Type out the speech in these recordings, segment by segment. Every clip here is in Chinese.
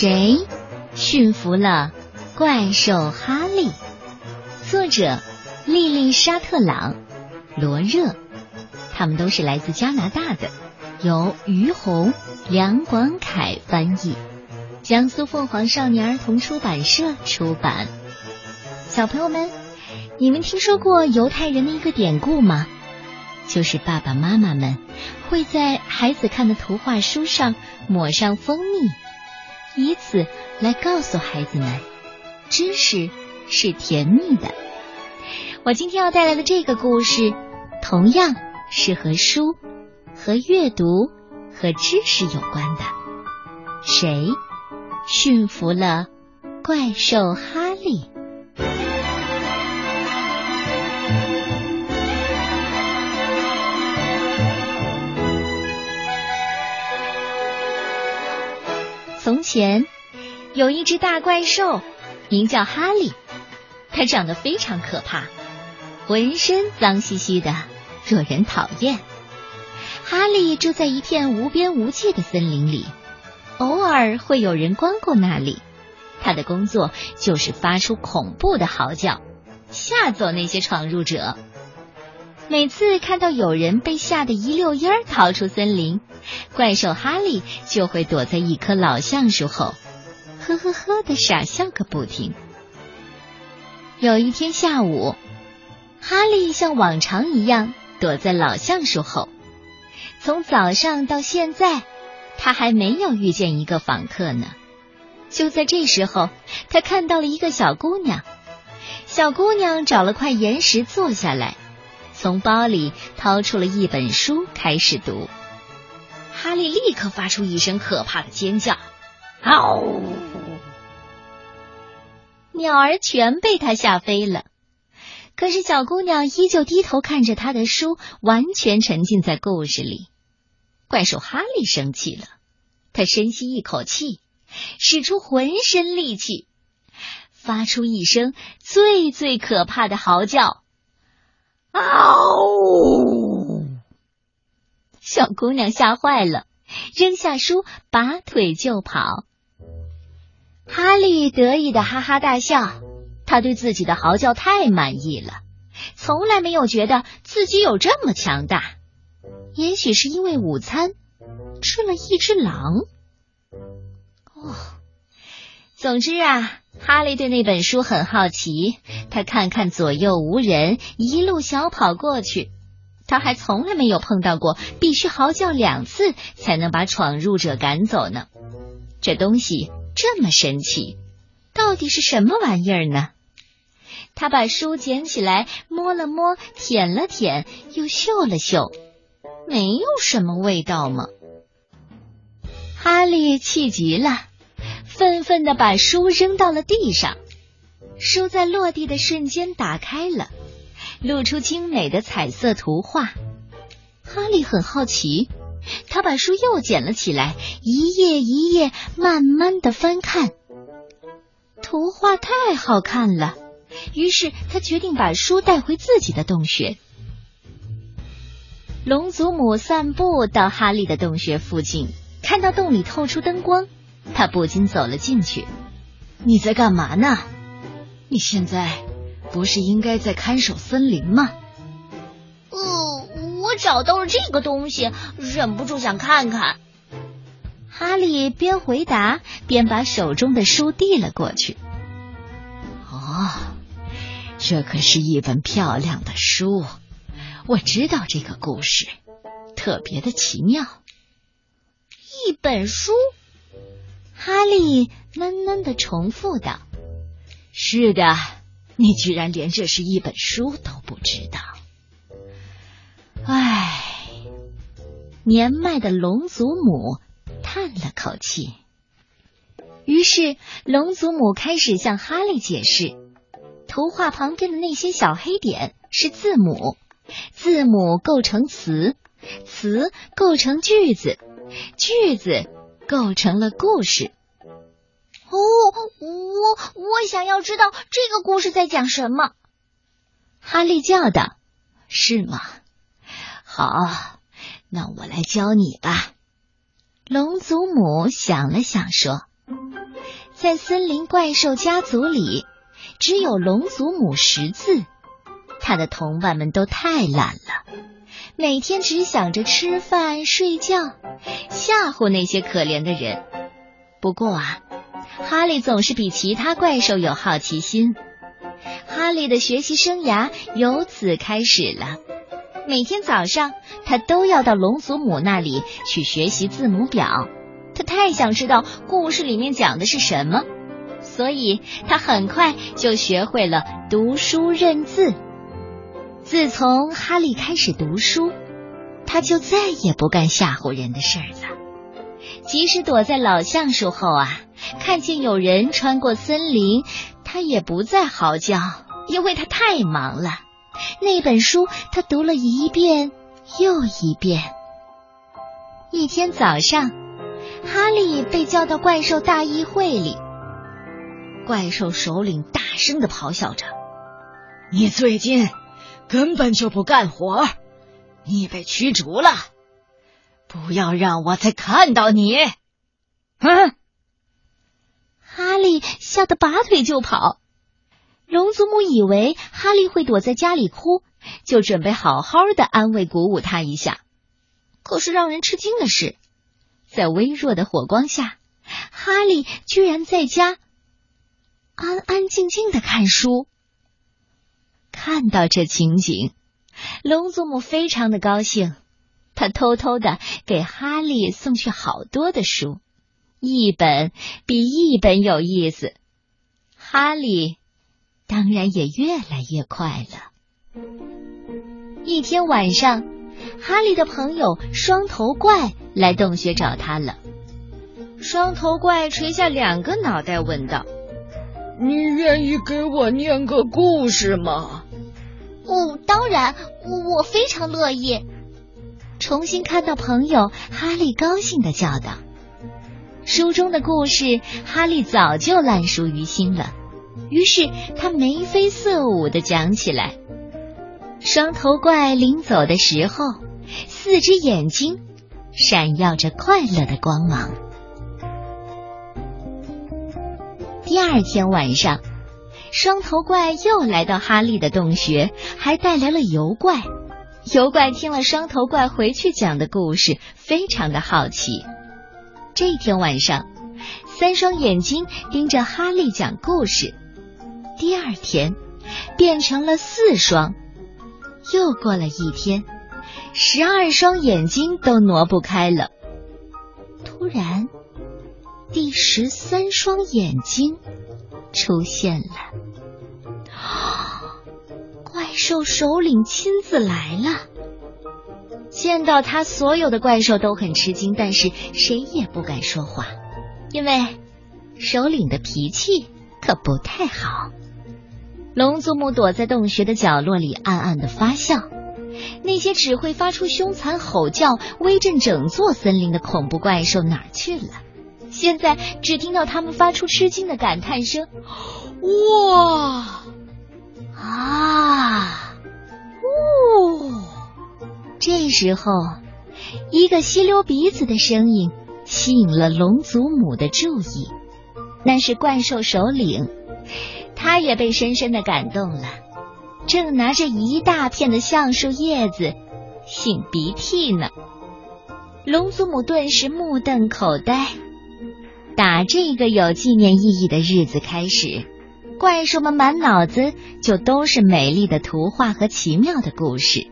谁驯服了怪兽哈利？作者：莉莉沙特朗、罗热，他们都是来自加拿大的，由于红、梁广凯翻译，江苏凤凰少年儿童出版社出版。小朋友们，你们听说过犹太人的一个典故吗？就是爸爸妈妈们会在孩子看的图画书上抹上蜂蜜，以此来告诉孩子们，知识是甜蜜的。我今天要带来的这个故事，同样是和书、和阅读、和知识有关的。谁驯服了怪兽哈利？从前有一只大怪兽，名叫哈利。它长得非常可怕，浑身脏兮兮的，惹人讨厌。哈利住在一片无边无际的森林里，偶尔会有人光顾那里。他的工作就是发出恐怖的嚎叫，吓走那些闯入者。每次看到有人被吓得一溜烟逃出森林，怪兽哈利就会躲在一棵老橡树后，呵呵呵的傻笑个不停。有一天下午，哈利像往常一样躲在老橡树后。从早上到现在，他还没有遇见一个访客呢。就在这时候，他看到了一个小姑娘。小姑娘找了块岩石坐下来。从包里掏出了一本书，开始读。哈利立刻发出一声可怕的尖叫，嗷！鸟儿全被他吓飞了。可是小姑娘依旧低头看着她的书，完全沉浸在故事里。怪兽哈利生气了，他深吸一口气，使出浑身力气，发出一声最最可怕的嚎叫。嗷！小姑娘吓坏了，扔下书，拔腿就跑。哈利得意的哈哈大笑，他对自己的嚎叫太满意了，从来没有觉得自己有这么强大。也许是因为午餐吃了一只狼。哦，总之啊。哈利对那本书很好奇，他看看左右无人，一路小跑过去。他还从来没有碰到过必须嚎叫两次才能把闯入者赶走呢。这东西这么神奇，到底是什么玩意儿呢？他把书捡起来，摸了摸，舔了舔，又嗅了嗅，没有什么味道吗？哈利气极了。愤愤的把书扔到了地上，书在落地的瞬间打开了，露出精美的彩色图画。哈利很好奇，他把书又捡了起来，一页一页慢慢的翻看。图画太好看了，于是他决定把书带回自己的洞穴。龙祖母散步到哈利的洞穴附近，看到洞里透出灯光。他不禁走了进去。你在干嘛呢？你现在不是应该在看守森林吗？呃，我找到了这个东西，忍不住想看看。哈利边回答边把手中的书递了过去。哦，这可是一本漂亮的书。我知道这个故事特别的奇妙。一本书。哈利闷闷的重复道：“是的，你居然连这是一本书都不知道。”唉，年迈的龙祖母叹了口气。于是，龙祖母开始向哈利解释：图画旁边的那些小黑点是字母，字母构成词，词构成句子，句子。构成了故事。哦，我我想要知道这个故事在讲什么。哈利叫道：“是吗？好，那我来教你吧。”龙祖母想了想说：“在森林怪兽家族里，只有龙祖母识字，他的同伴们都太懒了，每天只想着吃饭睡觉，吓唬那些可怜的人。不过啊，哈利总是比其他怪兽有好奇心。哈利的学习生涯由此开始了。每天早上，他都要到龙祖母那里去学习字母表。他太想知道故事里面讲的是什么，所以他很快就学会了读书认字。自从哈利开始读书，他就再也不干吓唬人的事儿了。即使躲在老橡树后啊，看见有人穿过森林，他也不再嚎叫，因为他太忙了。那本书他读了一遍又一遍。一天早上。哈利被叫到怪兽大议会里，怪兽首领大声的咆哮着：“你最近根本就不干活，你被驱逐了！不要让我再看到你！”哼！哈利吓得拔腿就跑。龙祖母以为哈利会躲在家里哭，就准备好好的安慰鼓舞他一下。可是让人吃惊的是。在微弱的火光下，哈利居然在家安安静静的看书。看到这情景，龙祖母非常的高兴，他偷偷的给哈利送去好多的书，一本比一本有意思。哈利当然也越来越快了。一天晚上，哈利的朋友双头怪。来洞穴找他了。双头怪垂下两个脑袋，问道：“你愿意给我念个故事吗？”“哦，当然，我非常乐意。”重新看到朋友，哈利高兴的叫道：“书中的故事，哈利早就烂熟于心了。”于是他眉飞色舞的讲起来。双头怪临走的时候，四只眼睛。闪耀着快乐的光芒。第二天晚上，双头怪又来到哈利的洞穴，还带来了油怪。油怪听了双头怪回去讲的故事，非常的好奇。这天晚上，三双眼睛盯着哈利讲故事。第二天，变成了四双。又过了一天。十二双眼睛都挪不开了。突然，第十三双眼睛出现了。怪兽首领亲自来了。见到他，所有的怪兽都很吃惊，但是谁也不敢说话，因为首领的脾气可不太好。龙祖母躲在洞穴的角落里，暗暗的发笑。那些只会发出凶残吼叫、威震整座森林的恐怖怪兽哪儿去了？现在只听到他们发出吃惊的感叹声：“哇啊呜！”这时候，一个吸溜鼻子的声音吸引了龙祖母的注意，那是怪兽首领，他也被深深的感动了。正拿着一大片的橡树叶子擤鼻涕呢，龙祖母顿时目瞪口呆。打这个有纪念意义的日子开始，怪兽们满脑子就都是美丽的图画和奇妙的故事。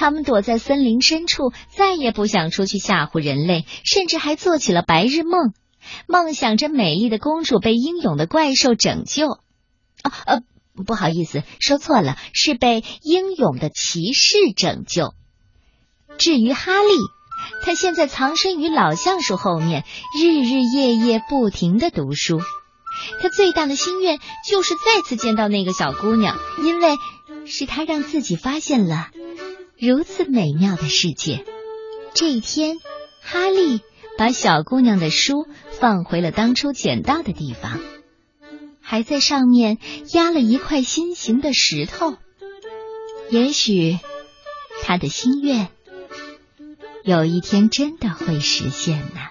他们躲在森林深处，再也不想出去吓唬人类，甚至还做起了白日梦，梦想着美丽的公主被英勇的怪兽拯救。啊呃。不好意思，说错了，是被英勇的骑士拯救。至于哈利，他现在藏身于老橡树后面，日日夜夜不停的读书。他最大的心愿就是再次见到那个小姑娘，因为是他让自己发现了如此美妙的世界。这一天，哈利把小姑娘的书放回了当初捡到的地方。还在上面压了一块心形的石头，也许他的心愿有一天真的会实现呢。